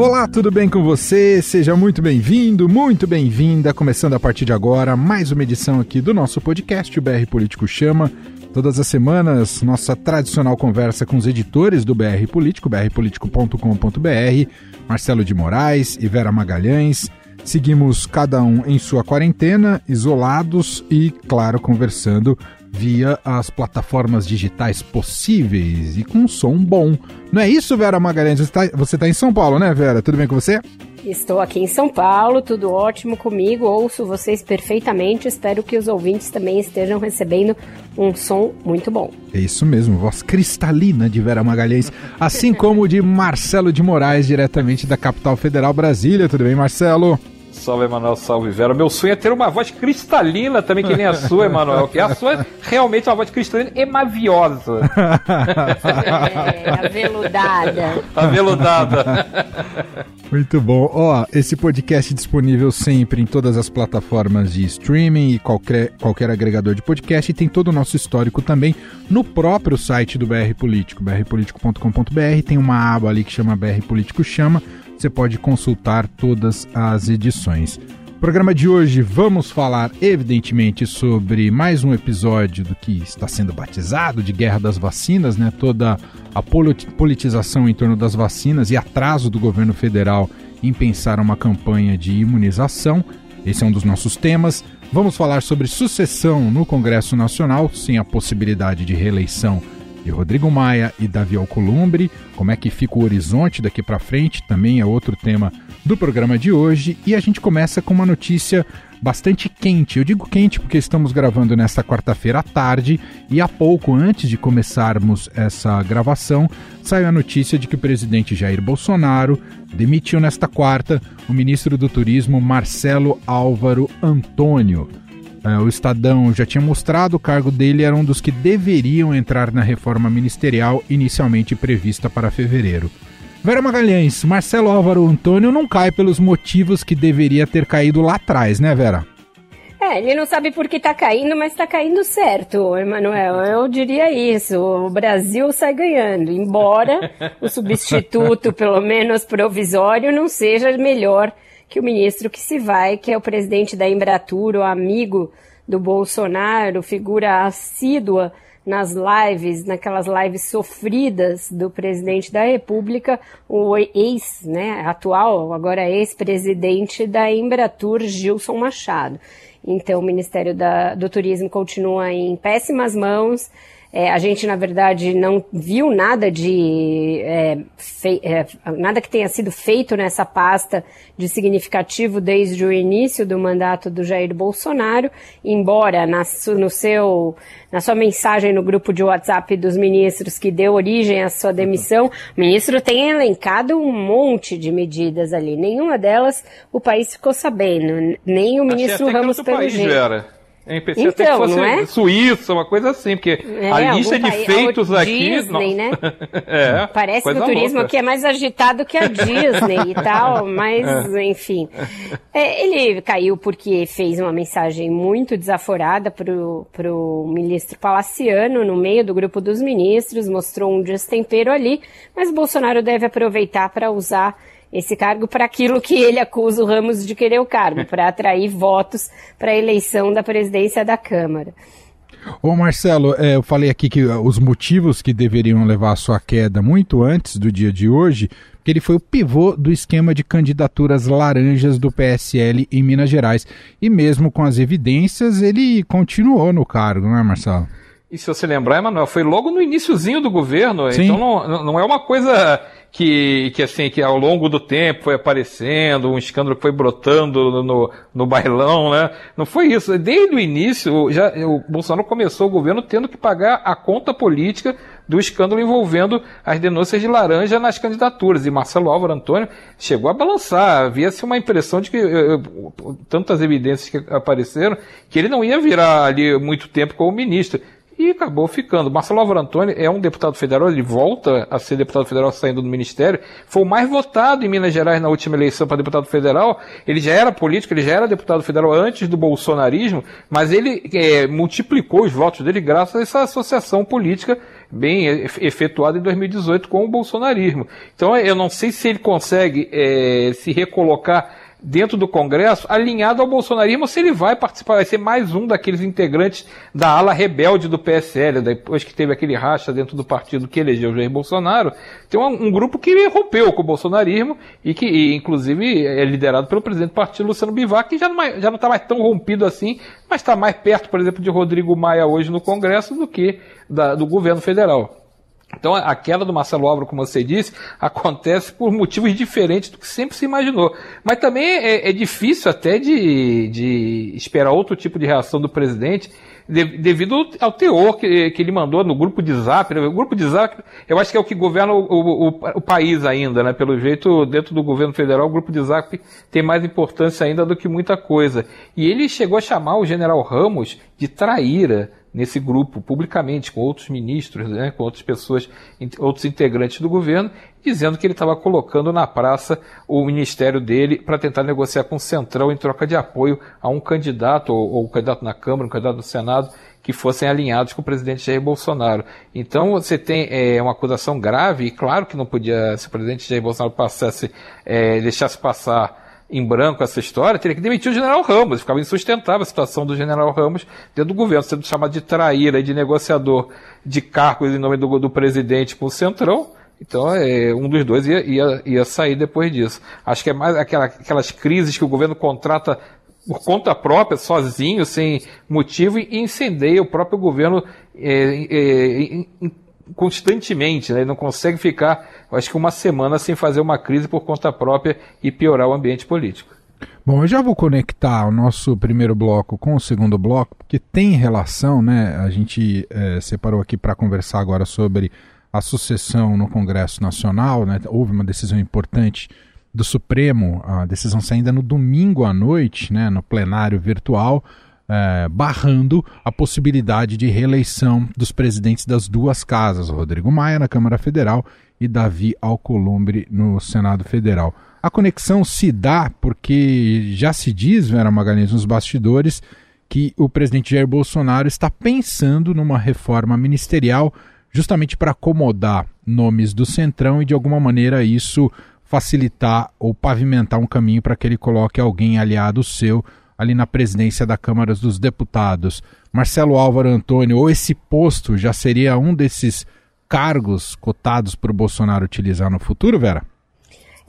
Olá, tudo bem com você? Seja muito bem-vindo, muito bem-vinda. Começando a partir de agora, mais uma edição aqui do nosso podcast, o BR Político Chama. Todas as semanas, nossa tradicional conversa com os editores do BR Político, brpolitico.com.br, Marcelo de Moraes e Vera Magalhães. Seguimos cada um em sua quarentena, isolados e, claro, conversando via as plataformas digitais possíveis e com um som bom. Não é isso, Vera Magalhães? Você está tá em São Paulo, né, Vera? Tudo bem com você? Estou aqui em São Paulo, tudo ótimo comigo, ouço vocês perfeitamente, espero que os ouvintes também estejam recebendo um som muito bom. É isso mesmo, voz cristalina de Vera Magalhães, assim como de Marcelo de Moraes, diretamente da capital federal Brasília. Tudo bem, Marcelo? Salve, Emanuel, salve, Vera. Meu sonho é ter uma voz cristalina também, que nem a sua, Emanuel. Que a sua é realmente uma voz cristalina e maviosa. É, aveludada. Aveludada. Muito bom. Ó, esse podcast é disponível sempre em todas as plataformas de streaming e qualquer, qualquer agregador de podcast. E tem todo o nosso histórico também no próprio site do BR Político, brpolitico.com.br. Tem uma aba ali que chama BR Político Chama você pode consultar todas as edições. Programa de hoje vamos falar, evidentemente, sobre mais um episódio do que está sendo batizado de Guerra das Vacinas, né? Toda a politização em torno das vacinas e atraso do governo federal em pensar uma campanha de imunização. Esse é um dos nossos temas. Vamos falar sobre sucessão no Congresso Nacional, sem a possibilidade de reeleição de Rodrigo Maia e Davi Alcolumbre. Como é que fica o horizonte daqui para frente? Também é outro tema do programa de hoje. E a gente começa com uma notícia bastante quente. Eu digo quente porque estamos gravando nesta quarta-feira à tarde e há pouco antes de começarmos essa gravação, saiu a notícia de que o presidente Jair Bolsonaro demitiu nesta quarta o ministro do Turismo Marcelo Álvaro Antônio. É, o Estadão já tinha mostrado o cargo dele era um dos que deveriam entrar na reforma ministerial inicialmente prevista para fevereiro. Vera Magalhães, Marcelo Álvaro Antônio não cai pelos motivos que deveria ter caído lá atrás, né, Vera? É, ele não sabe por que está caindo, mas está caindo certo, Emanuel. Eu diria isso. O Brasil sai ganhando, embora o substituto, pelo menos provisório, não seja melhor que o ministro que se vai, que é o presidente da Embratur, o amigo do Bolsonaro, figura assídua nas lives, naquelas lives sofridas do presidente da República, o ex, né, atual, agora ex-presidente da Embratur, Gilson Machado. Então, o Ministério da, do Turismo continua em péssimas mãos. É, a gente, na verdade, não viu nada de é, fei, é, nada que tenha sido feito nessa pasta de significativo desde o início do mandato do Jair Bolsonaro, embora na, no seu, na sua mensagem no grupo de WhatsApp dos ministros que deu origem à sua demissão, o ministro tem elencado um monte de medidas ali. Nenhuma delas o país ficou sabendo, nem o ministro Ramos pelo país, jeito. NPC então, até que fosse é? Suíça, uma coisa assim, porque é, a lista de país, feitos aqui. Disney, né? é, Parece que o turismo louca. aqui é mais agitado que a Disney e tal, mas é. enfim. É, ele caiu porque fez uma mensagem muito desaforada pro, pro ministro Palaciano no meio do grupo dos ministros, mostrou um destempero ali, mas Bolsonaro deve aproveitar para usar esse cargo para aquilo que ele acusa o Ramos de querer o cargo, para atrair votos para a eleição da presidência da Câmara. Ô Marcelo, é, eu falei aqui que os motivos que deveriam levar à sua queda muito antes do dia de hoje, que ele foi o pivô do esquema de candidaturas laranjas do PSL em Minas Gerais. E mesmo com as evidências, ele continuou no cargo, não é, Marcelo? E se você lembrar, Emanuel, foi logo no iníciozinho do governo, Sim. então não, não é uma coisa que, que assim, que ao longo do tempo foi aparecendo, um escândalo que foi brotando no, no bailão, né? Não foi isso. Desde o início, já, o Bolsonaro começou o governo tendo que pagar a conta política do escândalo envolvendo as denúncias de laranja nas candidaturas. E Marcelo Álvaro Antônio chegou a balançar. Havia-se uma impressão de que, tantas evidências que apareceram, que ele não ia virar ali muito tempo como ministro. E acabou ficando. Marcelo Álvaro Antônio é um deputado federal, ele volta a ser deputado federal saindo do ministério, foi o mais votado em Minas Gerais na última eleição para deputado federal. Ele já era político, ele já era deputado federal antes do bolsonarismo, mas ele é, multiplicou os votos dele graças a essa associação política bem efetuada em 2018 com o bolsonarismo. Então eu não sei se ele consegue é, se recolocar dentro do Congresso alinhado ao bolsonarismo, se ele vai participar, vai ser mais um daqueles integrantes da ala rebelde do PSL, depois que teve aquele racha dentro do partido que elegeu Jair Bolsonaro, tem um, um grupo que rompeu com o bolsonarismo e que, e, inclusive, é liderado pelo presidente do partido, Luciano Bivar, que já não é, está mais tão rompido assim, mas está mais perto, por exemplo, de Rodrigo Maia hoje no Congresso do que da, do governo federal. Então, a queda do Marcelo Álvaro, como você disse, acontece por motivos diferentes do que sempre se imaginou. Mas também é, é difícil até de, de, esperar outro tipo de reação do presidente de, devido ao teor que, que, ele mandou no grupo de zap. Né? O grupo de zap, eu acho que é o que governa o, o, o, país ainda, né? Pelo jeito, dentro do governo federal, o grupo de zap tem mais importância ainda do que muita coisa. E ele chegou a chamar o general Ramos de traíra nesse grupo publicamente com outros ministros, né, com outras pessoas, outros integrantes do governo, dizendo que ele estava colocando na praça o ministério dele para tentar negociar com o Centrão em troca de apoio a um candidato, ou, ou um candidato na Câmara, um candidato no Senado, que fossem alinhados com o presidente Jair Bolsonaro. Então você tem é, uma acusação grave, e claro que não podia, se o presidente Jair Bolsonaro passasse, é, deixasse passar em branco essa história, teria que demitir o general Ramos. Ficava insustentável a situação do general Ramos dentro do governo, sendo chamado de traíra e de negociador de cargos em nome do, do presidente com o Centrão. Então, é, um dos dois ia, ia, ia sair depois disso. Acho que é mais aquela, aquelas crises que o governo contrata por conta própria, sozinho, sem motivo, e incendeia o próprio governo é, é, constantemente, né? Ele não consegue ficar, acho que uma semana sem fazer uma crise por conta própria e piorar o ambiente político. Bom, eu já vou conectar o nosso primeiro bloco com o segundo bloco, porque tem relação, né? A gente é, separou aqui para conversar agora sobre a sucessão no Congresso Nacional, né? Houve uma decisão importante do Supremo, a decisão saindo no domingo à noite, né? No plenário virtual é, barrando a possibilidade de reeleição dos presidentes das duas casas, Rodrigo Maia na Câmara Federal e Davi Alcolumbre no Senado Federal. A conexão se dá porque já se diz, Vera Magalhães, nos bastidores, que o presidente Jair Bolsonaro está pensando numa reforma ministerial justamente para acomodar nomes do Centrão e de alguma maneira isso facilitar ou pavimentar um caminho para que ele coloque alguém aliado seu ali na presidência da Câmara dos Deputados. Marcelo Álvaro Antônio, ou esse posto já seria um desses cargos cotados para o Bolsonaro utilizar no futuro, Vera?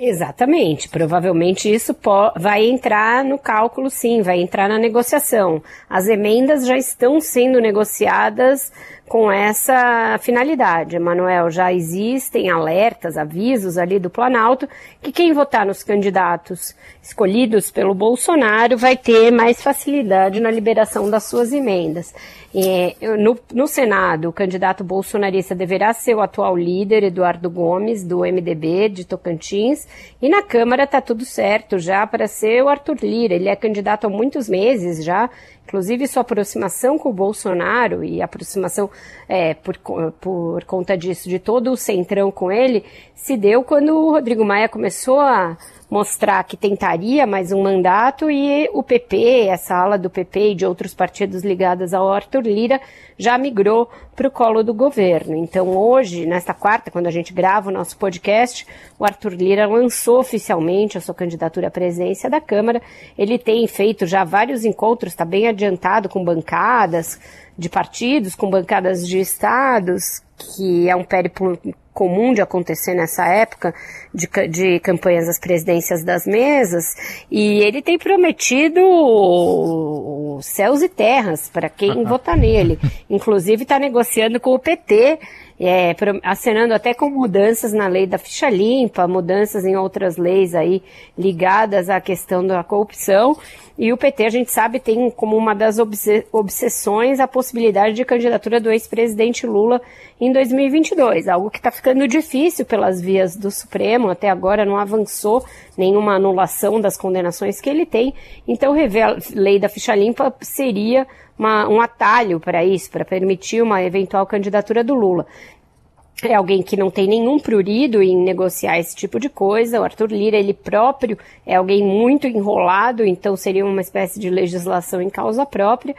Exatamente. Provavelmente isso vai entrar no cálculo, sim, vai entrar na negociação. As emendas já estão sendo negociadas com essa finalidade. Emanuel, já existem alertas, avisos ali do Planalto que quem votar nos candidatos escolhidos pelo Bolsonaro vai ter mais facilidade na liberação das suas emendas. É, no, no, Senado, o candidato bolsonarista deverá ser o atual líder, Eduardo Gomes, do MDB de Tocantins, e na Câmara está tudo certo já para ser o Arthur Lira. Ele é candidato há muitos meses já, Inclusive, sua aproximação com o Bolsonaro e aproximação é, por, por conta disso, de todo o centrão com ele, se deu quando o Rodrigo Maia começou a mostrar que tentaria mais um mandato e o PP, essa ala do PP e de outros partidos ligados ao Arthur Lira, já migrou para o colo do governo. Então, hoje, nesta quarta, quando a gente grava o nosso podcast, o Arthur Lira lançou oficialmente a sua candidatura à presidência da Câmara. Ele tem feito já vários encontros, está bem adiantado com bancadas de partidos, com bancadas de estados, que é um périplo comum de acontecer nessa época de, de campanhas das presidências das mesas, e ele tem prometido céus e terras para quem votar nele. Inclusive está negociando com o PT é, acenando até com mudanças na lei da ficha limpa, mudanças em outras leis aí ligadas à questão da corrupção. E o PT, a gente sabe, tem como uma das obsessões a possibilidade de candidatura do ex-presidente Lula em 2022, algo que está ficando difícil pelas vias do Supremo, até agora não avançou nenhuma anulação das condenações que ele tem, então a lei da ficha limpa seria uma, um atalho para isso, para permitir uma eventual candidatura do Lula é alguém que não tem nenhum prurido em negociar esse tipo de coisa. O Arthur Lira, ele próprio, é alguém muito enrolado, então seria uma espécie de legislação em causa própria.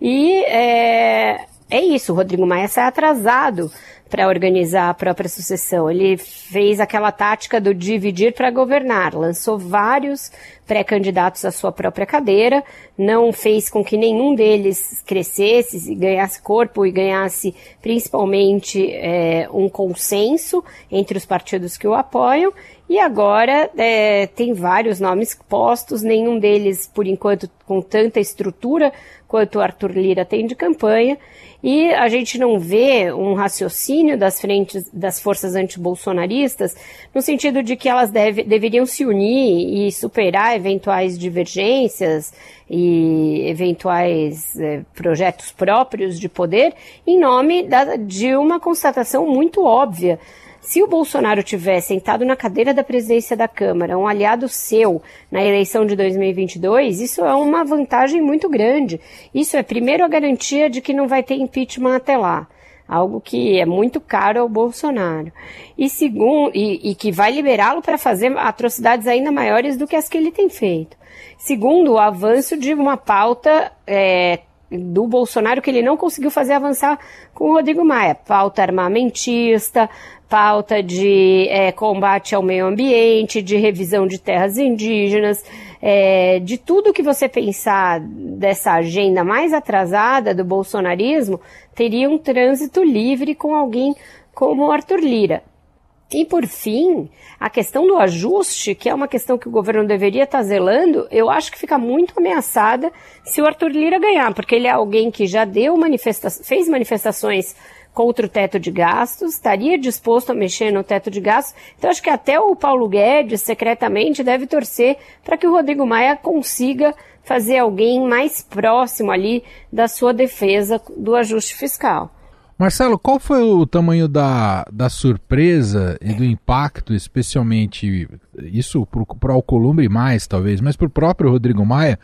E é, é isso, o Rodrigo Maia sai atrasado para organizar a própria sucessão. Ele fez aquela tática do dividir para governar, lançou vários pré-candidatos à sua própria cadeira, não fez com que nenhum deles crescesse, ganhasse corpo e ganhasse principalmente é, um consenso entre os partidos que o apoiam. E agora é, tem vários nomes postos, nenhum deles, por enquanto, com tanta estrutura quanto o Arthur Lira tem de campanha. E a gente não vê um raciocínio das frentes das forças antibolsonaristas no sentido de que elas deve, deveriam se unir e superar eventuais divergências e eventuais é, projetos próprios de poder em nome da, de uma constatação muito óbvia se o Bolsonaro tivesse sentado na cadeira da presidência da Câmara, um aliado seu na eleição de 2022, isso é uma vantagem muito grande. Isso é, primeiro, a garantia de que não vai ter impeachment até lá algo que é muito caro ao Bolsonaro. E segundo, e, e que vai liberá-lo para fazer atrocidades ainda maiores do que as que ele tem feito. Segundo, o avanço de uma pauta é, do Bolsonaro que ele não conseguiu fazer avançar com o Rodrigo Maia. Pauta armamentista, pauta de é, combate ao meio ambiente, de revisão de terras indígenas, é, de tudo que você pensar dessa agenda mais atrasada do bolsonarismo, teria um trânsito livre com alguém como Arthur Lira. E por fim, a questão do ajuste, que é uma questão que o governo deveria estar zelando, eu acho que fica muito ameaçada se o Arthur Lira ganhar, porque ele é alguém que já deu manifesta fez manifestações contra o teto de gastos, estaria disposto a mexer no teto de gastos. Então acho que até o Paulo Guedes secretamente deve torcer para que o Rodrigo Maia consiga fazer alguém mais próximo ali da sua defesa do ajuste fiscal. Marcelo, qual foi o tamanho da, da surpresa e do impacto, especialmente isso para o Alcolumbre mais, talvez, mas para o próprio Rodrigo Maia,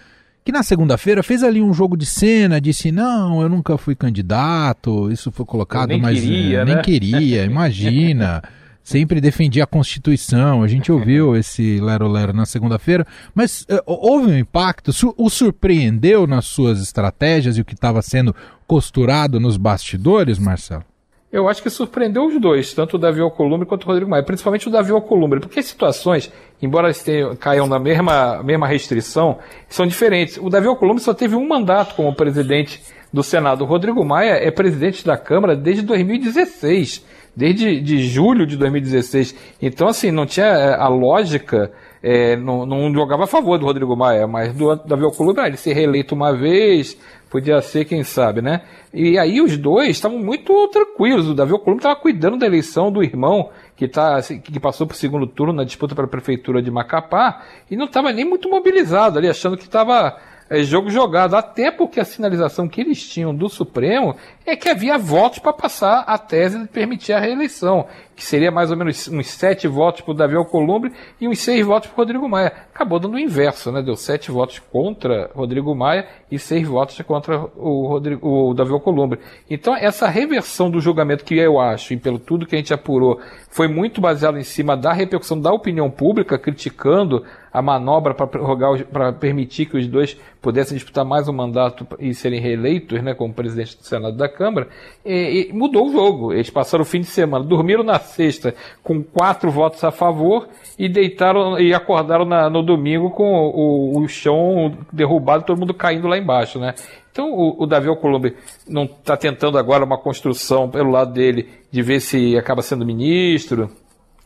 que na segunda-feira fez ali um jogo de cena, disse: Não, eu nunca fui candidato, isso foi colocado, nem mas queria, nem né? queria, imagina. Sempre defendia a Constituição, a gente ouviu esse lero-lero na segunda-feira, mas uh, houve um impacto, o surpreendeu nas suas estratégias e o que estava sendo costurado nos bastidores, Marcelo? Eu acho que surpreendeu os dois, tanto o Davi Alcolumbre quanto o Rodrigo Maia, principalmente o Davi Alcolumbre, porque as situações, embora eles tenham, caiam na mesma, mesma restrição, são diferentes. O Davi Alcolumbre só teve um mandato como presidente do Senado. O Rodrigo Maia é presidente da Câmara desde 2016, desde de julho de 2016. Então, assim, não tinha é, a lógica, é, não, não, jogava a favor do Rodrigo Maia, mas do Davi Alcolumbre, ah, ele ser reeleito uma vez, Podia ser, quem sabe, né? E aí os dois estavam muito tranquilos. O Davi Alcolumbre estava cuidando da eleição do irmão, que, tá, assim, que passou para o segundo turno na disputa para a prefeitura de Macapá, e não estava nem muito mobilizado ali, achando que estava é, jogo jogado. Até porque a sinalização que eles tinham do Supremo é que havia votos para passar a tese de permitir a reeleição que seria mais ou menos uns sete votos para o Davi Alcolumbre e uns seis votos para o Rodrigo Maia. Acabou dando o inverso, né? Deu sete votos contra Rodrigo Maia e seis votos contra o, Rodrigo, o Davi Alcolumbre. Então, essa reversão do julgamento que eu acho, e pelo tudo que a gente apurou, foi muito baseada em cima da repercussão da opinião pública, criticando a manobra para permitir que os dois pudessem disputar mais um mandato e serem reeleitos, né, como presidente do Senado da Câmara, e, e mudou o jogo. Eles passaram o fim de semana, dormiram na sexta com quatro votos a favor e deitaram e acordaram na, no domingo com o, o, chão derrubado, todo mundo caindo lá embaixo, né? Então o, o Davi Alcolumbre não está tentando agora uma construção pelo lado dele de ver se acaba sendo ministro,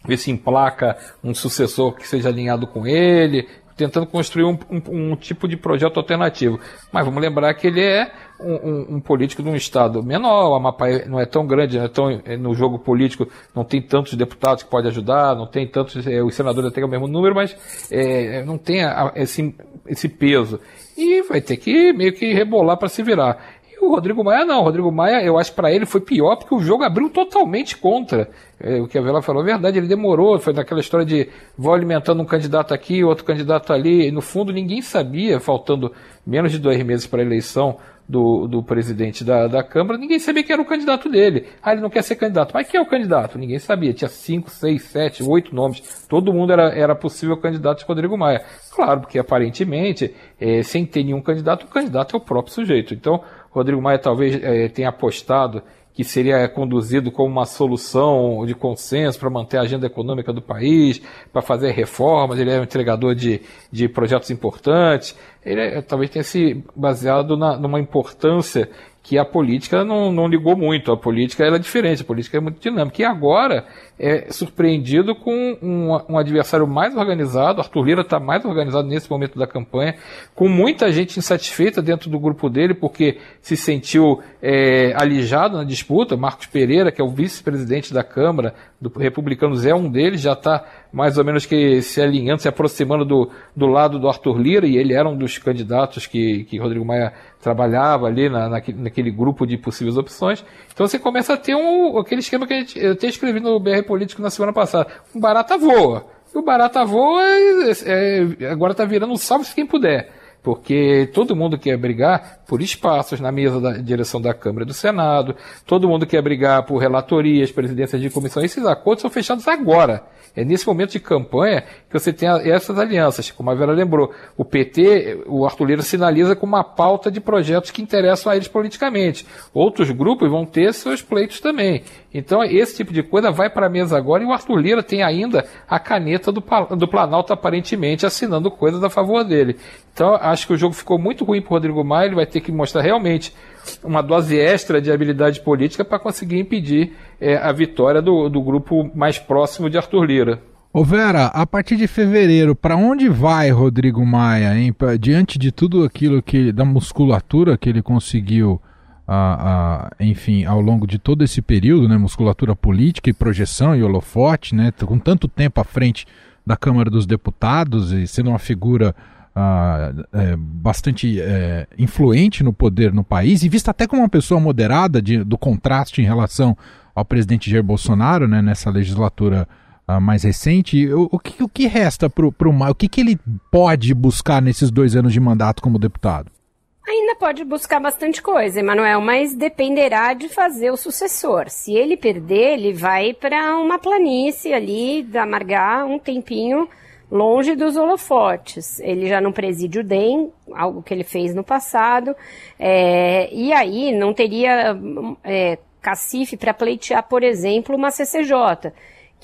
ver se emplaca um sucessor que seja alinhado com ele, tentando construir um, um, um, tipo de projeto alternativo. Mas vamos lembrar que ele é um, um, político de um estado menor, o Amapá não é tão grande, não é tão, é, no jogo político não tem tantos deputados que pode ajudar, não tem tantos, é, os senadores têm o mesmo número, mas é, não tem a, esse, esse peso. E vai ter que meio que rebolar para se virar. Rodrigo Maia não. O Rodrigo Maia, eu acho que para ele foi pior porque o jogo abriu totalmente contra. É, o que a Vela falou é verdade, ele demorou, foi daquela história de vou alimentando um candidato aqui, outro candidato ali. E no fundo, ninguém sabia, faltando menos de dois meses para a eleição, do, do presidente da, da Câmara, ninguém sabia quem era o candidato dele. Ah, ele não quer ser candidato. Mas quem é o candidato? Ninguém sabia. Tinha cinco, seis, sete, oito nomes. Todo mundo era, era possível candidato de Rodrigo Maia. Claro, porque aparentemente, é, sem ter nenhum candidato, o candidato é o próprio sujeito. Então, Rodrigo Maia talvez é, tenha apostado que seria conduzido como uma solução de consenso para manter a agenda econômica do país, para fazer reformas, ele é um entregador de, de projetos importantes. Ele é, talvez tenha se baseado na, numa importância que a política não, não ligou muito. A política é diferente, a política é muito dinâmica. E agora é surpreendido com um, um adversário mais organizado. Arthur Lira está mais organizado nesse momento da campanha, com muita gente insatisfeita dentro do grupo dele, porque se sentiu é, alijado na disputa. Marcos Pereira, que é o vice-presidente da Câmara, do Republicanos, é um deles, já está mais ou menos que se alinhando, se aproximando do, do lado do Arthur Lira, e ele era um dos candidatos que, que Rodrigo Maia trabalhava ali na, naquele, naquele grupo de possíveis opções. Então você começa a ter um, aquele esquema que gente, eu até escrevi no BR Político na semana passada. Um barata voa. E o barata voa é, é, agora está virando um salve-se quem puder porque todo mundo quer brigar por espaços na mesa da direção da Câmara e do Senado, todo mundo quer brigar por relatorias, presidências de comissão. Esses acordos são fechados agora. É nesse momento de campanha que você tem essas alianças. Como a Vera lembrou, o PT, o Arthur Lira sinaliza com uma pauta de projetos que interessam a eles politicamente. Outros grupos vão ter seus pleitos também. Então, esse tipo de coisa vai para a mesa agora e o Arthur Lira tem ainda a caneta do, do Planalto aparentemente assinando coisas a favor dele. Então, acho que o jogo ficou muito ruim para o Rodrigo Maia, ele vai ter que mostrar realmente uma dose extra de habilidade política para conseguir impedir é, a vitória do, do grupo mais próximo de Arthur Lira. Ô Vera, a partir de fevereiro, para onde vai Rodrigo Maia, hein? Pra, diante de tudo aquilo que da musculatura que ele conseguiu, enfim, ao longo de todo esse período, né? Musculatura política e projeção e holofote, né? Com tanto tempo à frente da Câmara dos Deputados e sendo uma figura uh, é, bastante é, influente no poder no país e vista até como uma pessoa moderada de, do contraste em relação ao presidente Jair Bolsonaro né, nessa legislatura uh, mais recente. O, o, que, o que resta para o Maio? O que, que ele pode buscar nesses dois anos de mandato como deputado? Ainda pode buscar bastante coisa, Emanuel, mas dependerá de fazer o sucessor. Se ele perder, ele vai para uma planície ali, amargar um tempinho longe dos holofotes. Ele já não preside o DEM, algo que ele fez no passado, é, e aí não teria é, cacife para pleitear, por exemplo, uma CCJ,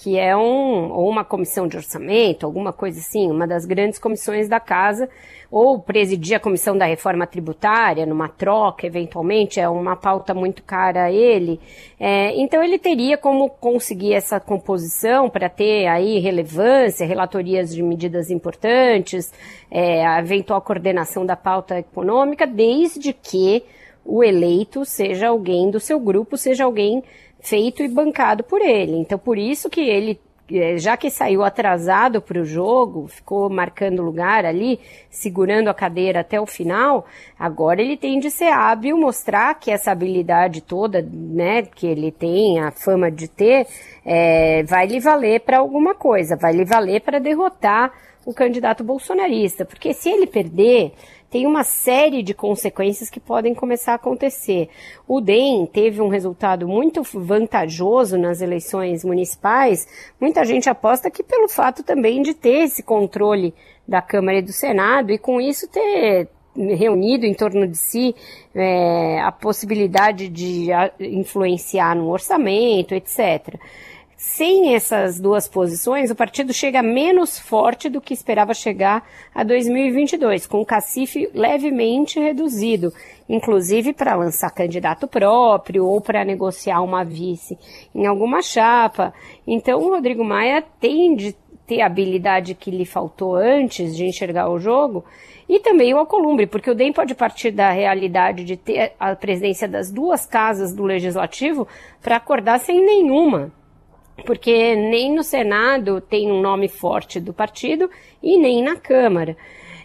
que é um, ou uma comissão de orçamento, alguma coisa assim, uma das grandes comissões da casa, ou presidir a comissão da reforma tributária, numa troca, eventualmente, é uma pauta muito cara a ele. É, então ele teria como conseguir essa composição para ter aí relevância, relatorias de medidas importantes, é, a eventual coordenação da pauta econômica, desde que o eleito seja alguém do seu grupo, seja alguém feito e bancado por ele. Então, por isso que ele é, já que saiu atrasado para o jogo, ficou marcando lugar ali, segurando a cadeira até o final, agora ele tem de ser hábil, mostrar que essa habilidade toda, né, que ele tem, a fama de ter, é, vai lhe valer para alguma coisa, vai lhe valer para derrotar o candidato bolsonarista, porque se ele perder, tem uma série de consequências que podem começar a acontecer. O DEM teve um resultado muito vantajoso nas eleições municipais. Muita gente aposta que pelo fato também de ter esse controle da Câmara e do Senado e com isso ter reunido em torno de si é, a possibilidade de influenciar no orçamento, etc. Sem essas duas posições, o partido chega menos forte do que esperava chegar a 2022, com o cacife levemente reduzido, inclusive para lançar candidato próprio ou para negociar uma vice em alguma chapa. Então, o Rodrigo Maia tem de ter a habilidade que lhe faltou antes de enxergar o jogo e também o Alcolumbre, porque o DEM pode partir da realidade de ter a presidência das duas casas do legislativo para acordar sem nenhuma porque nem no Senado tem um nome forte do partido e nem na Câmara.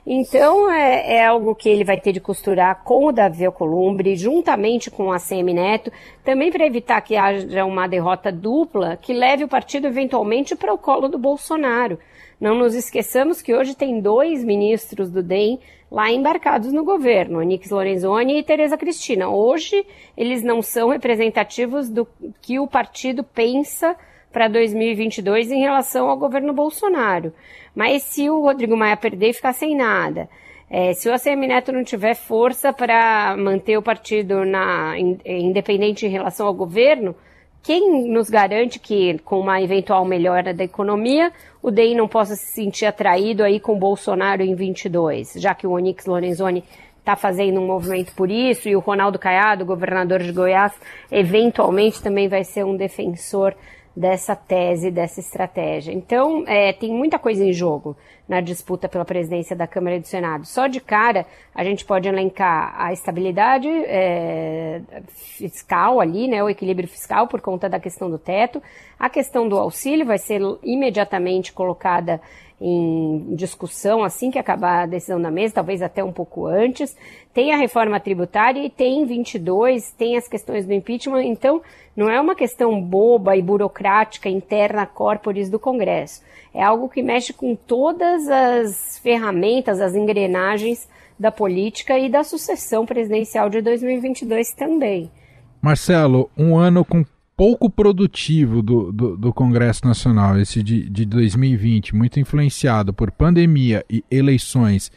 Então é, é, algo que ele vai ter de costurar com o Davi Alcolumbre, juntamente com a CM Neto, também para evitar que haja uma derrota dupla que leve o partido eventualmente para o colo do Bolsonaro. Não nos esqueçamos que hoje tem dois ministros do DEM lá embarcados no governo, Onix Lorenzoni e Tereza Cristina. Hoje eles não são representativos do que o partido pensa para 2022 em relação ao governo Bolsonaro. Mas se o Rodrigo Maia perder e ficar sem nada, é, se o ACM Neto não tiver força para manter o partido na, independente em relação ao governo, quem nos garante que, com uma eventual melhora da economia, o DEI não possa se sentir atraído aí com Bolsonaro em 22, já que o Onix Lorenzoni está fazendo um movimento por isso e o Ronaldo Caiado, governador de Goiás, eventualmente também vai ser um defensor dessa tese, dessa estratégia. Então, é, tem muita coisa em jogo na disputa pela presidência da Câmara e do Senado. Só de cara, a gente pode elencar a estabilidade é, fiscal ali, né, o equilíbrio fiscal por conta da questão do teto. A questão do auxílio vai ser imediatamente colocada em discussão assim que acabar a decisão da mesa, talvez até um pouco antes. Tem a reforma tributária e tem 22, tem as questões do impeachment. Então, não é uma questão boba e burocrática interna corporis do Congresso. É algo que mexe com todas as ferramentas, as engrenagens da política e da sucessão presidencial de 2022 também. Marcelo, um ano com pouco produtivo do, do, do, Congresso Nacional, esse de, de 2020, muito influenciado por pandemia e eleições,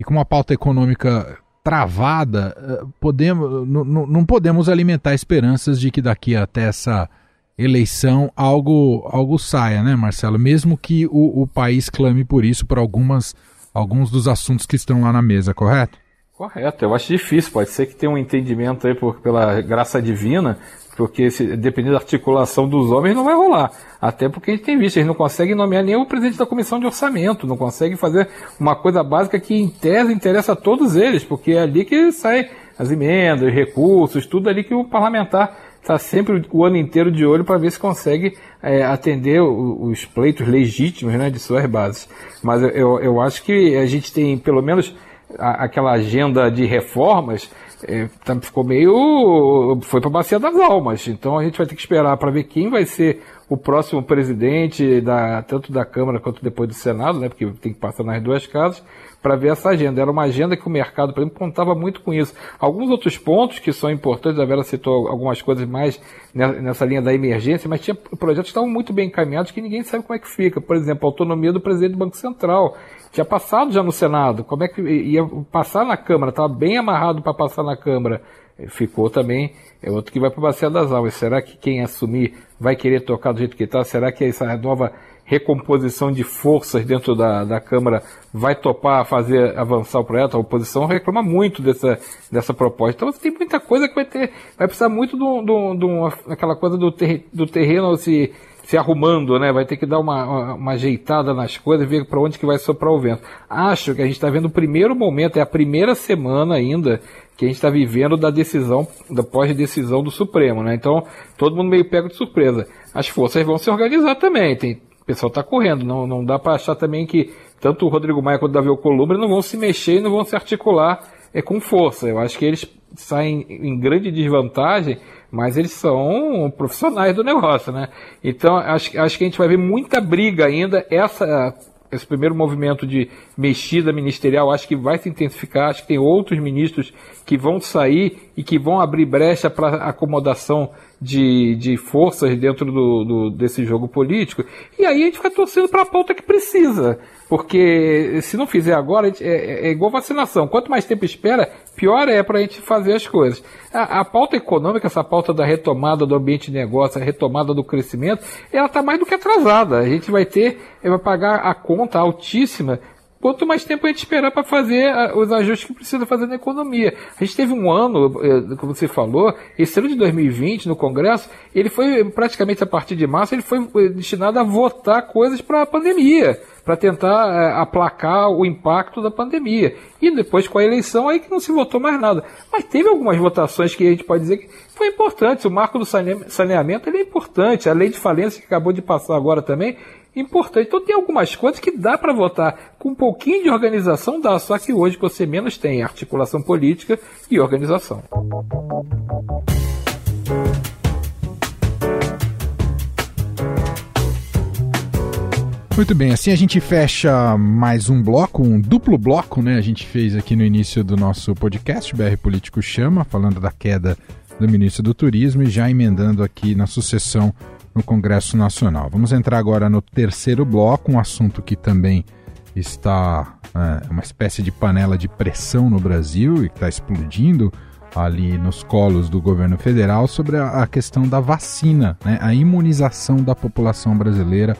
e com uma pauta econômica travada, eh, podemos, não podemos alimentar esperanças de que daqui até essa eleição algo, algo saia, né, Marcelo? Mesmo que o, o país clame por isso, por algumas, alguns dos assuntos que estão lá na mesa, correto? Correto, eu acho difícil, pode ser que tenha um entendimento aí por, pela graça divina, porque se, dependendo da articulação dos homens não vai rolar. Até porque a gente tem visto, eles não conseguem nomear nem o presidente da comissão de orçamento, não conseguem fazer uma coisa básica que em tese interessa a todos eles, porque é ali que sai as emendas, recursos, tudo ali que o parlamentar está sempre o ano inteiro de olho para ver se consegue é, atender os pleitos legítimos né, de suas bases. Mas eu, eu acho que a gente tem pelo menos aquela agenda de reformas é, tá, ficou meio. foi para a bacia das almas. Então a gente vai ter que esperar para ver quem vai ser o próximo presidente, da, tanto da Câmara quanto depois do Senado, né, porque tem que passar nas duas casas, para ver essa agenda. Era uma agenda que o mercado, por exemplo, contava muito com isso. Alguns outros pontos que são importantes, a Vera citou algumas coisas mais nessa linha da emergência, mas tinha projetos que estavam muito bem encaminhados que ninguém sabe como é que fica. Por exemplo, a autonomia do presidente do Banco Central. Tinha passado já no Senado, como é que ia passar na Câmara, estava bem amarrado para passar na Câmara. Ficou também, é outro que vai para a Bacia das Almas. Será que quem assumir vai querer tocar do jeito que está? Será que essa nova recomposição de forças dentro da, da Câmara vai topar fazer avançar o projeto? A oposição reclama muito dessa, dessa proposta. Então tem muita coisa que vai ter, vai precisar muito de aquela coisa do, ter, do terreno se se arrumando, né? Vai ter que dar uma, uma ajeitada nas coisas, ver para onde que vai soprar o vento. Acho que a gente está vendo o primeiro momento, é a primeira semana ainda que a gente está vivendo da decisão, da pós-decisão do Supremo, né? Então, todo mundo meio pego de surpresa. As forças vão se organizar também, tem, o pessoal está correndo, não, não dá para achar também que tanto o Rodrigo Maia quanto o Davi Alcolumbre não vão se mexer e não vão se articular é, com força. Eu acho que eles saem em grande desvantagem mas eles são profissionais do negócio, né? Então acho, acho que a gente vai ver muita briga ainda. Essa, esse primeiro movimento de mexida ministerial acho que vai se intensificar. Acho que tem outros ministros que vão sair e que vão abrir brecha para acomodação de, de forças dentro do, do, desse jogo político. E aí a gente fica torcendo para a pauta que precisa. Porque se não fizer agora, é, é, é, igual vacinação. Quanto mais tempo espera, pior é para a gente fazer as coisas. A, a, pauta econômica, essa pauta da retomada do ambiente de negócio, a retomada do crescimento, ela está mais do que atrasada. A gente vai ter, vai pagar a conta altíssima quanto mais tempo a gente esperar para fazer ah, os ajustes que precisa fazer na economia. A gente teve um ano, eh, como você falou, esse ano de 2020 no Congresso, ele foi praticamente a partir de março, ele foi eh, destinado a votar coisas para a pandemia para tentar é, aplacar o impacto da pandemia. E depois com a eleição aí que não se votou mais nada. Mas teve algumas votações que a gente pode dizer que foi importante. O marco do saneamento ele é importante. A lei de falência que acabou de passar agora também importante. Então tem algumas coisas que dá para votar com um pouquinho de organização, dá, só que hoje você menos tem articulação política e organização. Muito bem, assim a gente fecha mais um bloco, um duplo bloco, né? A gente fez aqui no início do nosso podcast, BR Político Chama, falando da queda do ministro do Turismo e já emendando aqui na sucessão no Congresso Nacional. Vamos entrar agora no terceiro bloco, um assunto que também está é, uma espécie de panela de pressão no Brasil e que está explodindo ali nos colos do governo federal sobre a, a questão da vacina, né, a imunização da população brasileira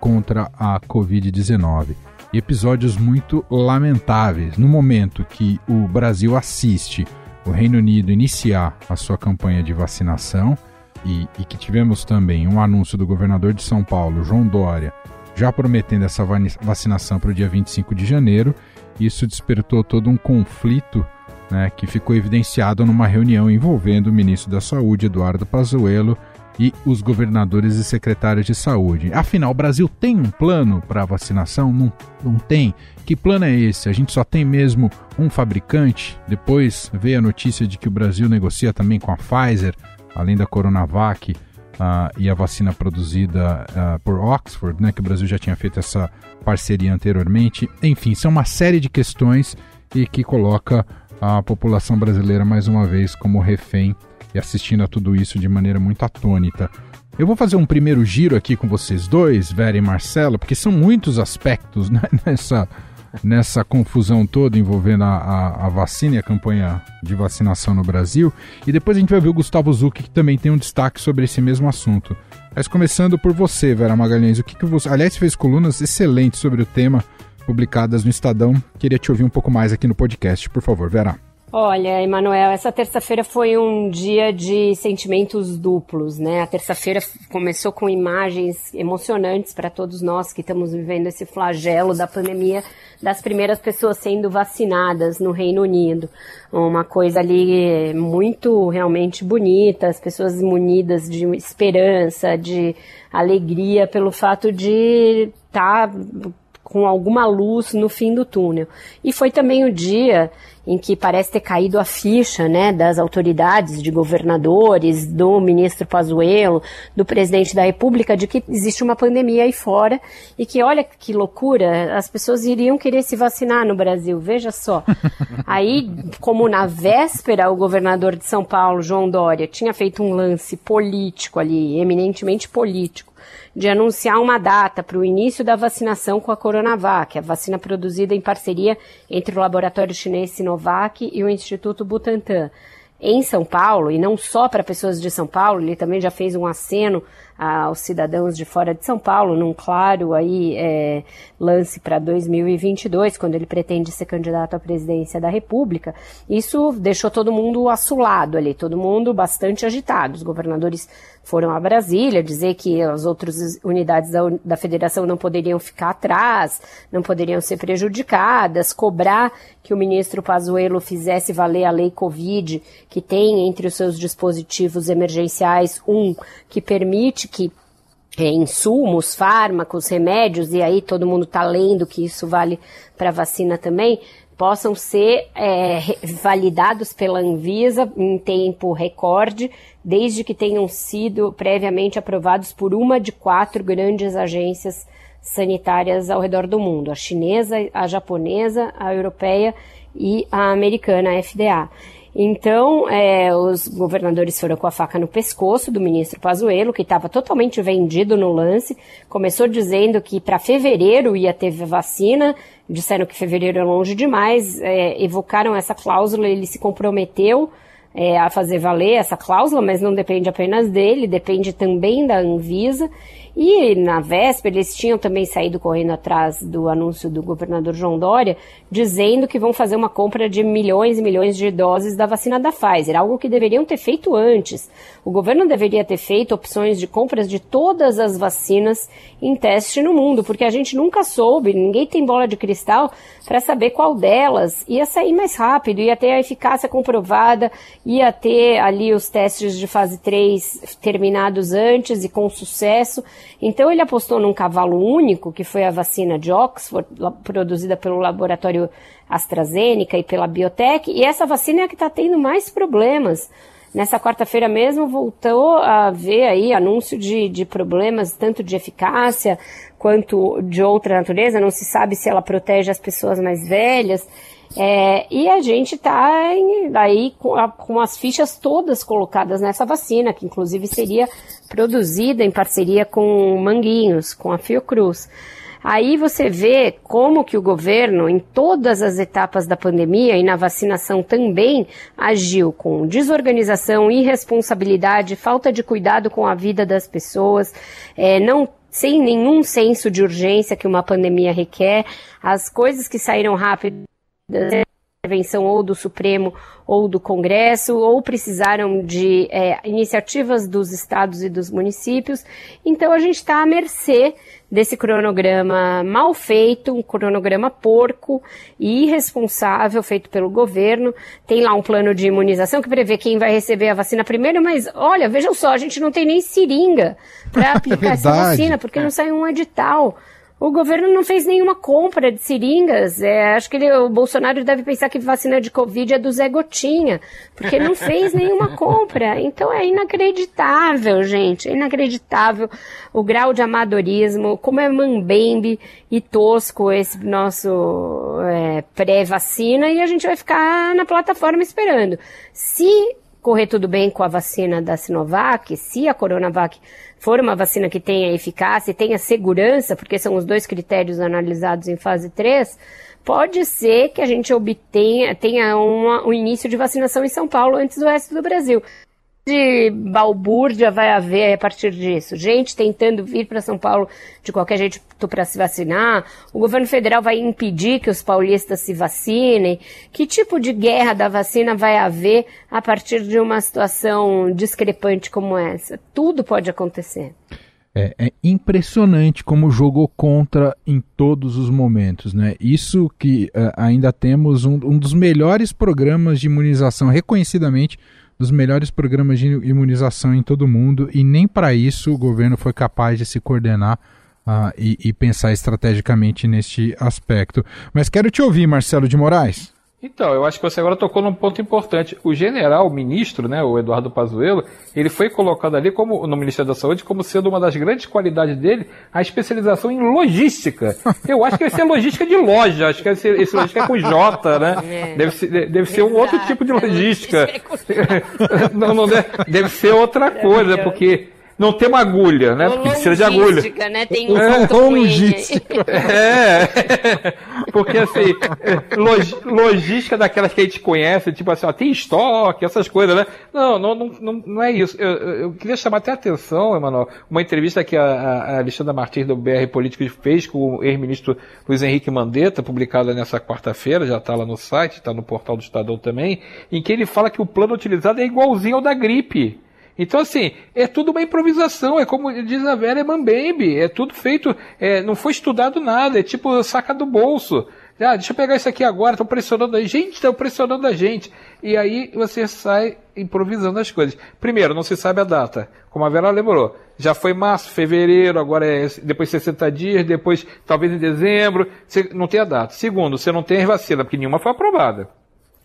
contra a Covid-19. Episódios muito lamentáveis. No momento que o Brasil assiste o Reino Unido iniciar a sua campanha de vacinação, e, e que tivemos também um anúncio do governador de São Paulo, João Dória, já prometendo essa vacinação para o dia 25 de janeiro, isso despertou todo um conflito né, que ficou evidenciado numa reunião envolvendo o ministro da Saúde, Eduardo Pazuello, e os governadores e secretários de saúde. Afinal, o Brasil tem um plano para a vacinação? Não, não tem. Que plano é esse? A gente só tem mesmo um fabricante? Depois veio a notícia de que o Brasil negocia também com a Pfizer além da Coronavac uh, e a vacina produzida uh, por Oxford, né, que o Brasil já tinha feito essa parceria anteriormente. Enfim, são uma série de questões e que coloca a população brasileira mais uma vez como refém e assistindo a tudo isso de maneira muito atônita. Eu vou fazer um primeiro giro aqui com vocês dois, Vera e Marcelo, porque são muitos aspectos né, nessa nessa confusão toda envolvendo a, a, a, vacina e a campanha de vacinação no Brasil. E depois a gente vai ver o Gustavo Zucchi, que também tem um destaque sobre esse mesmo assunto. Mas começando por você, Vera Magalhães, o que, que você. Aliás, fez colunas excelentes sobre o tema, publicadas no Estadão. Queria te ouvir um pouco mais aqui no podcast, por favor, Vera. Olha, Emanuel, essa terça-feira foi um dia de sentimentos duplos, né? A terça-feira começou com imagens emocionantes para todos nós que estamos vivendo esse flagelo da pandemia, das primeiras pessoas sendo vacinadas no Reino Unido. Uma coisa ali muito realmente bonita, as pessoas munidas de esperança, de alegria pelo fato de estar tá com alguma luz no fim do túnel. E foi também o dia em que parece ter caído a ficha, né, das autoridades, de governadores, do ministro Pazuello, do presidente da República, de que existe uma pandemia aí fora e que, olha que loucura, as pessoas iriam querer se vacinar no Brasil, veja só. Aí, como na véspera, o governador de São Paulo, João Dória, tinha feito um lance político ali, eminentemente político, de anunciar uma data para o início da vacinação com a Coronavac, a vacina produzida em parceria entre o laboratório chinês Sinovac e o Instituto Butantan. Em São Paulo, e não só para pessoas de São Paulo, ele também já fez um aceno aos cidadãos de fora de São Paulo, num claro aí é, lance para 2022, quando ele pretende ser candidato à presidência da República. Isso deixou todo mundo assulado ali, todo mundo bastante agitado. Os governadores foram a Brasília dizer que as outras unidades da, da federação não poderiam ficar atrás, não poderiam ser prejudicadas, cobrar que o ministro Pazuello fizesse valer a lei Covid, que tem entre os seus dispositivos emergenciais um que permite que é, insumos, fármacos, remédios, e aí todo mundo está lendo que isso vale para vacina também, possam ser é, validados pela Anvisa em tempo recorde, desde que tenham sido previamente aprovados por uma de quatro grandes agências sanitárias ao redor do mundo: a chinesa, a japonesa, a europeia e a americana, a FDA. Então, é, os governadores foram com a faca no pescoço do ministro Pazuello, que estava totalmente vendido no lance. Começou dizendo que para fevereiro ia ter vacina, disseram que fevereiro é longe demais, é, evocaram essa cláusula, ele se comprometeu é, a fazer valer essa cláusula, mas não depende apenas dele, depende também da Anvisa. E na véspera eles tinham também saído correndo atrás do anúncio do governador João Dória, dizendo que vão fazer uma compra de milhões e milhões de doses da vacina da Pfizer, algo que deveriam ter feito antes. O governo deveria ter feito opções de compras de todas as vacinas em teste no mundo, porque a gente nunca soube, ninguém tem bola de cristal para saber qual delas ia sair mais rápido, ia ter a eficácia comprovada, ia ter ali os testes de fase 3 terminados antes e com sucesso. Então ele apostou num cavalo único, que foi a vacina de Oxford, produzida pelo laboratório AstraZeneca e pela Biotech, e essa vacina é a que está tendo mais problemas. Nessa quarta-feira mesmo voltou a ver aí anúncio de, de problemas tanto de eficácia quanto de outra natureza. Não se sabe se ela protege as pessoas mais velhas. É, e a gente está aí com, a, com, as fichas todas colocadas nessa vacina, que inclusive seria produzida em parceria com Manguinhos, com a Fiocruz. Aí você vê como que o governo, em todas as etapas da pandemia e na vacinação também, agiu com desorganização, irresponsabilidade, falta de cuidado com a vida das pessoas, é, não sem nenhum senso de urgência que uma pandemia requer, as coisas que saíram rápido intervenção ou do Supremo ou do Congresso, ou precisaram de é, iniciativas dos estados e dos municípios. Então a gente está à mercê desse cronograma mal feito, um cronograma porco e irresponsável feito pelo governo. Tem lá um plano de imunização que prevê quem vai receber a vacina primeiro, mas olha, vejam só, a gente não tem nem seringa para aplicar essa vacina, porque não saiu um edital. O governo não fez nenhuma compra de seringas. É, acho que ele, o Bolsonaro deve pensar que vacina de Covid é do Zé Gotinha, porque não fez nenhuma compra. Então é inacreditável, gente. É inacreditável o grau de amadorismo, como é mambembe e tosco esse nosso é, pré-vacina, e a gente vai ficar na plataforma esperando. Se correr tudo bem com a vacina da Sinovac, se a Coronavac for uma vacina que tenha eficácia e tenha segurança, porque são os dois critérios analisados em fase 3, pode ser que a gente obtenha, tenha uma, um início de vacinação em São Paulo antes do resto do Brasil de balbúrdia vai haver a partir disso? Gente tentando vir para São Paulo de qualquer jeito para se vacinar? O governo federal vai impedir que os paulistas se vacinem? Que tipo de guerra da vacina vai haver a partir de uma situação discrepante como essa? Tudo pode acontecer. É, é, impressionante como jogou contra em todos os momentos, né? Isso que uh, ainda temos um, um, dos melhores programas de imunização, reconhecidamente dos melhores programas de imunização em todo o mundo e nem para isso o governo foi capaz de se coordenar uh, e, e pensar estrategicamente neste aspecto. Mas quero te ouvir, Marcelo de Moraes. Então, eu acho que você agora tocou num ponto importante. O general, o ministro, né, o Eduardo Pazuello, ele foi colocado ali como no Ministério da Saúde como sendo uma das grandes qualidades dele a especialização em logística. Eu acho que vai ser logística de loja, acho que esse, esse logística é com J, né? É. Deve ser, deve ser um outro tipo de logística. não, não deve, deve ser outra coisa, porque não tem uma agulha, né? Porque precisa de agulha. Né? Tem um é, logística. É, porque assim, log, logística daquelas que a gente conhece, tipo assim, ó, tem estoque, essas coisas, né? Não, não, não, não é isso. Eu, eu queria chamar até a atenção, Emanuel, uma entrevista que a, a Alexandra Martins do BR Político fez com o ex-ministro Luiz Henrique Mandetta, publicada nessa quarta-feira, já está lá no site, está no portal do Estadão também, em que ele fala que o plano utilizado é igualzinho ao da gripe. Então, assim, é tudo uma improvisação, é como diz a Vera, é Mambembe, é tudo feito, é, não foi estudado nada, é tipo saca do bolso. Ah, deixa eu pegar isso aqui agora, estão pressionando a gente, estão pressionando a gente. E aí você sai improvisando as coisas. Primeiro, não se sabe a data, como a Vera lembrou. Já foi março, fevereiro, agora é depois 60 dias, depois talvez em dezembro, você não tem a data. Segundo, você não tem a vacina, porque nenhuma foi aprovada.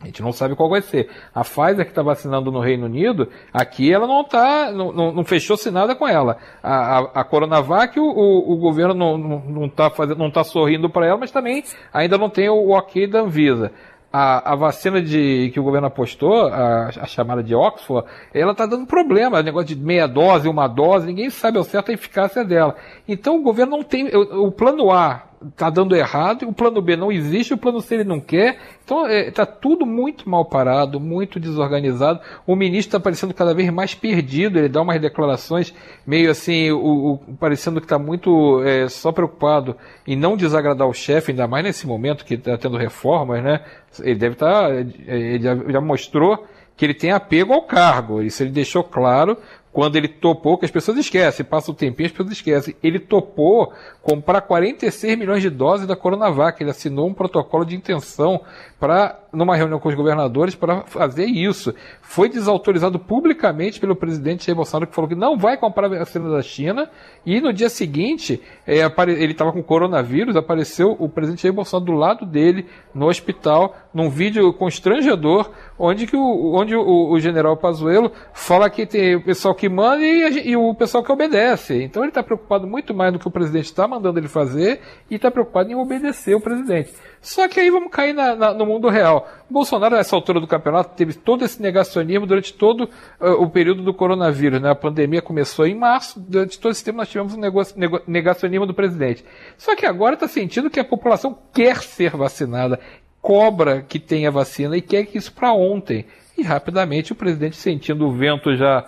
A gente não sabe qual vai ser. A Pfizer que está vacinando no Reino Unido, aqui ela não tá, não, não, não fechou-se nada com ela. A, a, a Coronavac, o, o, o, governo não, não, não tá fazendo, não tá sorrindo para ela, mas também ainda não tem o, o ok da Anvisa. A, a, vacina de, que o governo apostou, a, a chamada de Oxford, ela está dando problema. O negócio de meia dose, uma dose, ninguém sabe ao certo a eficácia dela. Então o governo não tem. O, o plano A tá dando errado, o plano B não existe, o plano C ele não quer. Então está é, tudo muito mal parado, muito desorganizado. O ministro está parecendo cada vez mais perdido, ele dá umas declarações meio assim, o, o parecendo que está muito é, só preocupado em não desagradar o chefe, ainda mais nesse momento que está tendo reformas, né? Ele deve estar, tá, ele já, já mostrou que ele tem apego ao cargo. Isso ele deixou claro quando ele topou, que as pessoas esquecem, passa o tempinho, as pessoas esquecem. Ele topou comprar 46 milhões de doses da Coronavac. Ele assinou um protocolo de intenção para, numa reunião com os governadores, para fazer isso. Foi desautorizado publicamente pelo presidente Jair Bolsonaro, que falou que não vai comprar a vacina da China. E no dia seguinte, é, ele estava com coronavírus, apareceu o presidente Jair Bolsonaro do lado dele, no hospital, num vídeo constrangedor, onde, que o, onde o, o general Pazuello fala que tem o pessoal que manda e, e o pessoal que obedece. Então ele está preocupado muito mais do que o presidente está mandando ele fazer e está preocupado em obedecer o presidente. Só que aí vamos cair na, na, no mundo real. Bolsonaro, nessa altura do campeonato, teve todo esse negacionismo durante todo uh, o período do coronavírus. Né? A pandemia começou em março, durante todo esse tempo nós tivemos um negócio, negacionismo do presidente. Só que agora está sentindo que a população quer ser vacinada, cobra que tenha vacina e quer que isso para ontem. E rapidamente o presidente, sentindo o vento já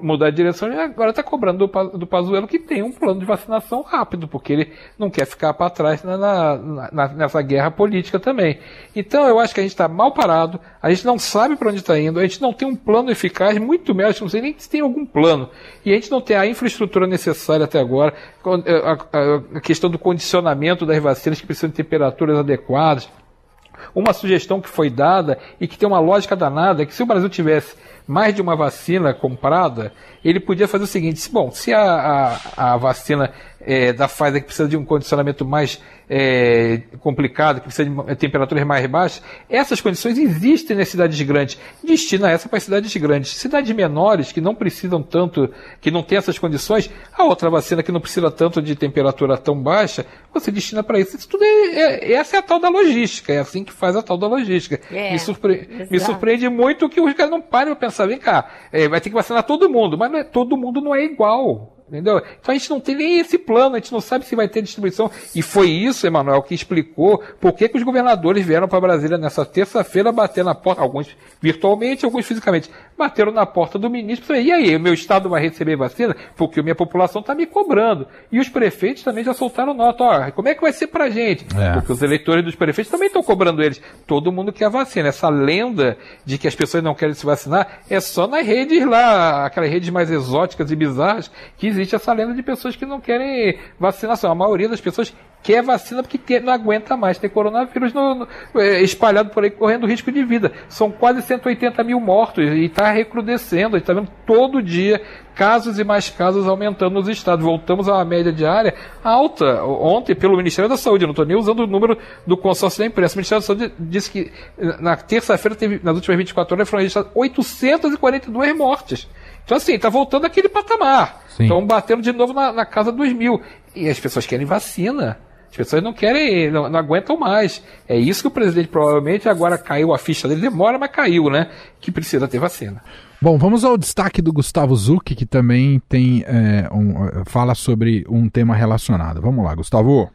mudar de direção e agora está cobrando do, do Pazuello que tem um plano de vacinação rápido, porque ele não quer ficar para trás na, na, na, nessa guerra política também. Então eu acho que a gente está mal parado, a gente não sabe para onde está indo, a gente não tem um plano eficaz, muito menos, não sei nem se tem algum plano, e a gente não tem a infraestrutura necessária até agora, a, a, a questão do condicionamento das vacinas que precisam de temperaturas adequadas. Uma sugestão que foi dada e que tem uma lógica danada é que se o Brasil tivesse mais de uma vacina comprada, ele podia fazer o seguinte: bom, se a, a, a vacina é, da Pfizer que precisa de um condicionamento mais é, complicado, que precisa de temperaturas mais baixas, essas condições existem nas cidades grandes. Destina essa para as cidades grandes. Cidades menores, que não precisam tanto, que não têm essas condições, a outra vacina que não precisa tanto de temperatura tão baixa, você destina para isso. Isso tudo é, é, essa é a tal da logística, é assim que faz a tal da logística. É, me, surpre me, surpreende muito que os caras não parem para pensar, vem cá, é, vai ter que vacinar todo mundo, mas não é, todo mundo não é igual. Entendeu? Então a gente não tem nem esse plano, a gente não sabe se vai ter distribuição. E foi isso, Emanuel, que explicou por que, que os governadores vieram para Brasília nessa terça-feira bater na porta, alguns virtualmente, alguns fisicamente, bateram na porta do ministro e aí, o meu estado vai receber vacina? Porque a minha população está me cobrando. E os prefeitos também já soltaram nota, ó, como é que vai ser pra gente? É. Porque os eleitores dos prefeitos também estão cobrando eles. Todo mundo quer vacina. Essa lenda de que as pessoas não querem se vacinar é só nas redes lá, aquelas redes mais exóticas e bizarras que existe essa lenda de pessoas que não querem vacinação. A maioria das pessoas quer vacina porque quer, não aguenta mais ter coronavírus no, no, é, espalhado por aí, correndo risco de vida. São quase 180 mil mortos e está recrudescendo. A gente está vendo todo dia casos e mais casos aumentando nos estados. Voltamos a uma média diária alta. Ontem, pelo Ministério da Saúde, não estou nem usando o número do consórcio da imprensa. O Ministério da Saúde disse que na terça-feira, nas últimas 24 horas, foram registradas 842 mortes. Então, assim, está voltando aquele patamar. Estão batendo de novo na, na casa dos mil. E as pessoas querem vacina. As pessoas não querem, não, não, aguentam mais. É isso que o presidente provavelmente agora caiu a ficha dele, demora, mas caiu, né? Que precisa ter vacina. Bom, vamos ao destaque do Gustavo Zucchi, que também tem é, um, fala sobre um tema relacionado. Vamos lá, Gustavo.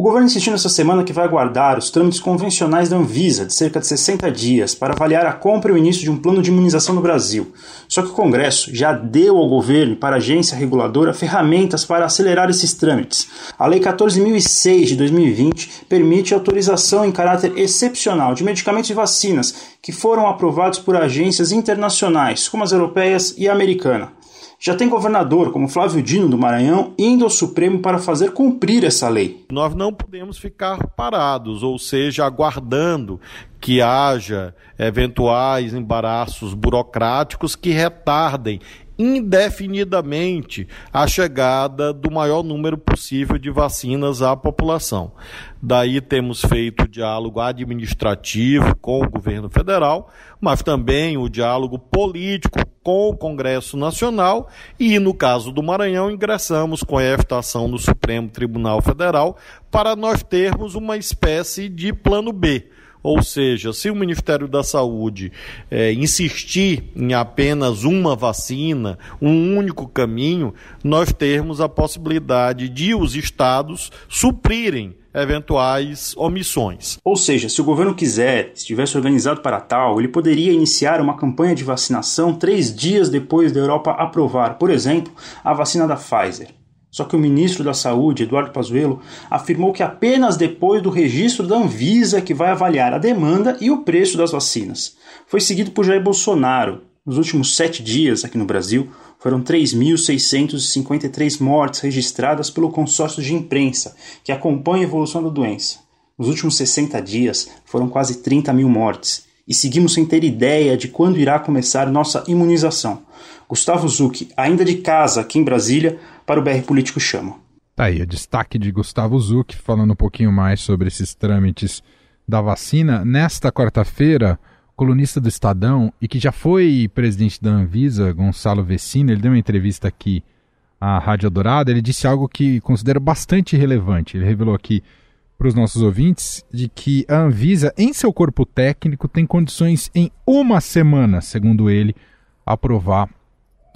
O governo insistiu nessa semana que vai aguardar os trâmites convencionais da Anvisa, de cerca de 60 dias, para avaliar a compra e o início de um plano de imunização no Brasil. Só que o Congresso já deu ao governo e para a agência reguladora ferramentas para acelerar esses trâmites. A Lei 14.006 de 2020 permite autorização em caráter excepcional de medicamentos e vacinas que foram aprovados por agências internacionais, como as europeias e a americana. Já tem governador, como Flávio Dino do Maranhão, indo ao Supremo para fazer cumprir essa lei. Nós não podemos ficar parados, ou seja, aguardando que haja eventuais embaraços burocráticos que retardem indefinidamente a chegada do maior número possível de vacinas à população. Daí temos feito diálogo administrativo com o governo federal, mas também o diálogo político com o Congresso Nacional e, no caso do Maranhão, ingressamos com esta ação no Supremo Tribunal Federal para nós termos uma espécie de plano B Ou seja, se o Ministério da Saúde é, insistir em apenas uma vacina, um único caminho, nós termos a possibilidade de os estados suprirem eventuais omissões. Ou seja, se o governo quiser, estivesse organizado para tal, ele poderia iniciar uma campanha de vacinação três dias depois da Europa aprovar, por exemplo, a vacina da Pfizer. Só que o ministro da Saúde, Eduardo Pazuello, afirmou que apenas depois do registro da Anvisa que vai avaliar a demanda e o preço das vacinas. Foi seguido por Jair Bolsonaro. Nos últimos sete dias aqui no Brasil, foram 3.653 mortes registradas pelo consórcio de imprensa, que acompanha a evolução da doença. Nos últimos 60 dias, foram quase 30 mil mortes. E seguimos sem ter ideia de quando irá começar nossa imunização. Gustavo Zucchi, ainda de casa aqui em Brasília, para o BR Político Chama. Tá aí o destaque de Gustavo Zucchi falando um pouquinho mais sobre esses trâmites da vacina. Nesta quarta-feira, colunista do Estadão e que já foi presidente da Anvisa, Gonçalo Vecino, ele deu uma entrevista aqui à Rádio Dourada, ele disse algo que considero bastante relevante. Ele revelou aqui para os nossos ouvintes de que a Anvisa, em seu corpo técnico, tem condições em uma semana, segundo ele, aprovar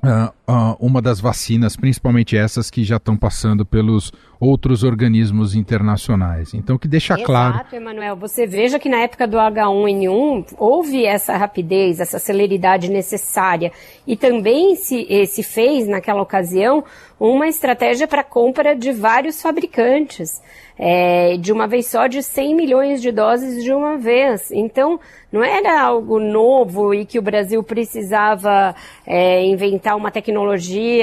uh, uh, uma das vacinas, principalmente essas que já estão passando pelos outros organismos internacionais. Então, que deixa Exato, claro. Exato, Emanuel. Você veja que na época do H1N1 houve essa rapidez, essa celeridade necessária. E também se, eh, se fez, naquela ocasião, uma estratégia para compra de vários fabricantes. É, de uma vez só, de 100 milhões de doses de uma vez. Então, não era algo novo e que o Brasil precisava é, inventar uma tecnologia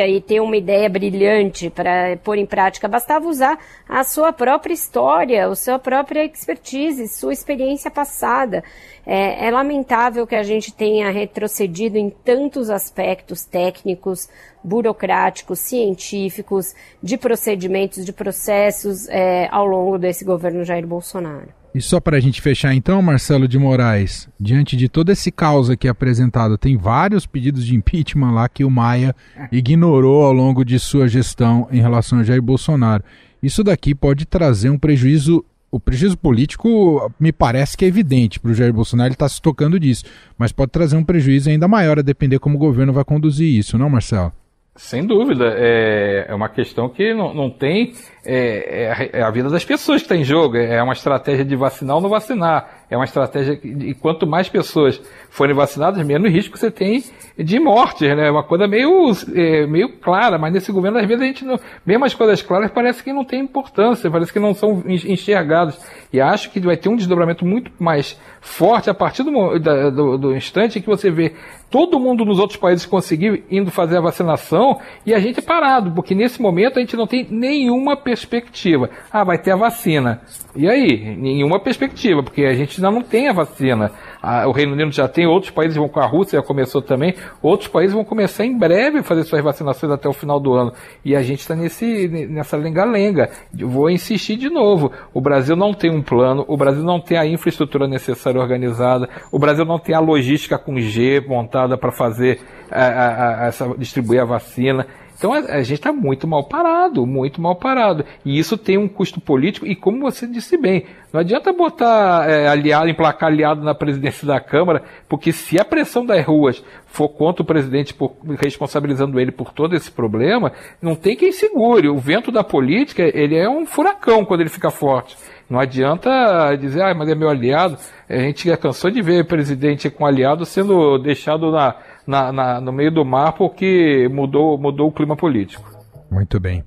e ter uma ideia brilhante para pôr em prática. Bastava usar a sua própria história, a sua própria expertise, sua experiência passada. É, é lamentável que a gente tenha retrocedido em tantos aspectos técnicos, burocráticos, científicos, de procedimentos, de processos é, ao longo desse governo Jair Bolsonaro. E só para a gente fechar então, Marcelo de Moraes, diante de todo esse caos aqui apresentado, tem vários pedidos de impeachment lá que o Maia ignorou ao longo de sua gestão em relação a Jair Bolsonaro. Isso daqui pode trazer um prejuízo o prejuízo político me parece que é evidente para o Jair Bolsonaro, ele está se tocando disso, mas pode trazer um prejuízo ainda maior a depender como o governo vai conduzir isso, não, Marcelo? Sem dúvida, é, é uma questão que não, não tem. É, é, a vida das pessoas que está em jogo. É uma estratégia de vacinar ou não vacinar. É uma estratégia e quanto mais pessoas forem vacinadas, menos risco você tem de morte, né? É uma coisa meio, é, meio clara, mas nesse governo, às vezes, a gente não. Mesmo as coisas claras parece que não tem importância, parece que não são enxergadas. E acho que vai ter um desdobramento muito mais forte a partir do, do, do instante em que você vê todo mundo nos outros países conseguir indo fazer a vacinação e a gente é parado, porque nesse momento a gente não tem nenhuma perspectiva. Ah, vai ter a vacina. E aí? Nenhuma perspectiva, porque a gente não tem a vacina. Ah, o Reino Unido já tem, outros países vão com a Rússia, já começou também. Outros países vão começar em breve a fazer suas vacinações até o final do ano. E a gente está nessa lenga-lenga. Vou insistir de novo. O Brasil não tem um plano, o Brasil não tem a infraestrutura necessária organizada, o Brasil não tem a logística com G montada para fazer a, a, a, essa, distribuir a vacina. Então a, a gente está muito mal parado, muito mal parado. E isso tem um custo político, e como você disse bem, não adianta botar é, aliado, emplacar aliado na presidência da Câmara, porque se a pressão das ruas for contra o presidente, por, responsabilizando ele por todo esse problema, não tem quem segure. O vento da política, ele é um furacão quando ele fica forte. Não adianta dizer, ah, mas é meu aliado. A gente já cansou de ver presidente com aliado sendo deixado na, na, na, no meio do mar porque mudou, mudou o clima político. Muito bem.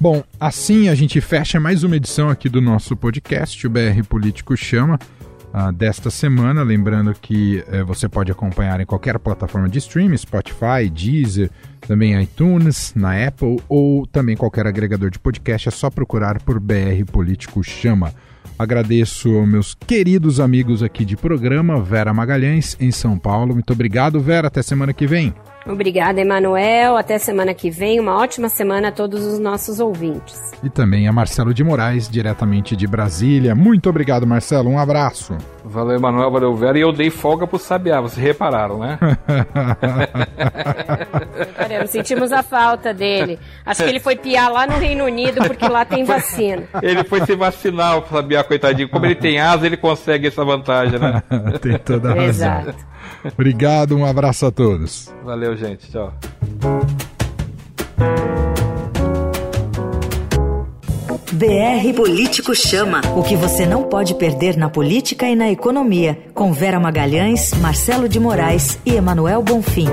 Bom, assim a gente fecha mais uma edição aqui do nosso podcast, o BR Político Chama, uh, desta semana. Lembrando que uh, você pode acompanhar em qualquer plataforma de streaming, Spotify, Deezer, também iTunes, na Apple ou também qualquer agregador de podcast. É só procurar por BR Político Chama. Agradeço aos meus queridos amigos aqui de programa, Vera Magalhães, em São Paulo. Muito obrigado, Vera. Até semana que vem. Obrigada, Emanuel. Até semana que vem. Uma ótima semana a todos os nossos ouvintes. E também a Marcelo de Moraes, diretamente de Brasília. Muito obrigado, Marcelo. Um abraço. Valeu, Emanuel. Valeu, Vera. E eu dei folga pro Sabiá, vocês repararam, né? Sentimos a falta dele. Acho que ele foi piar lá no Reino Unido, porque lá tem vacina. Ele foi se vacinar, o Sabiá coitadinho. Como ele tem asa, ele consegue essa vantagem, né? tem toda a razão. Exato. Obrigado, um abraço a todos. Valeu, gente. Tchau. BR Político Chama. O que você não pode perder na política e na economia. Com Vera Magalhães, Marcelo de Moraes e Emanuel Bonfim.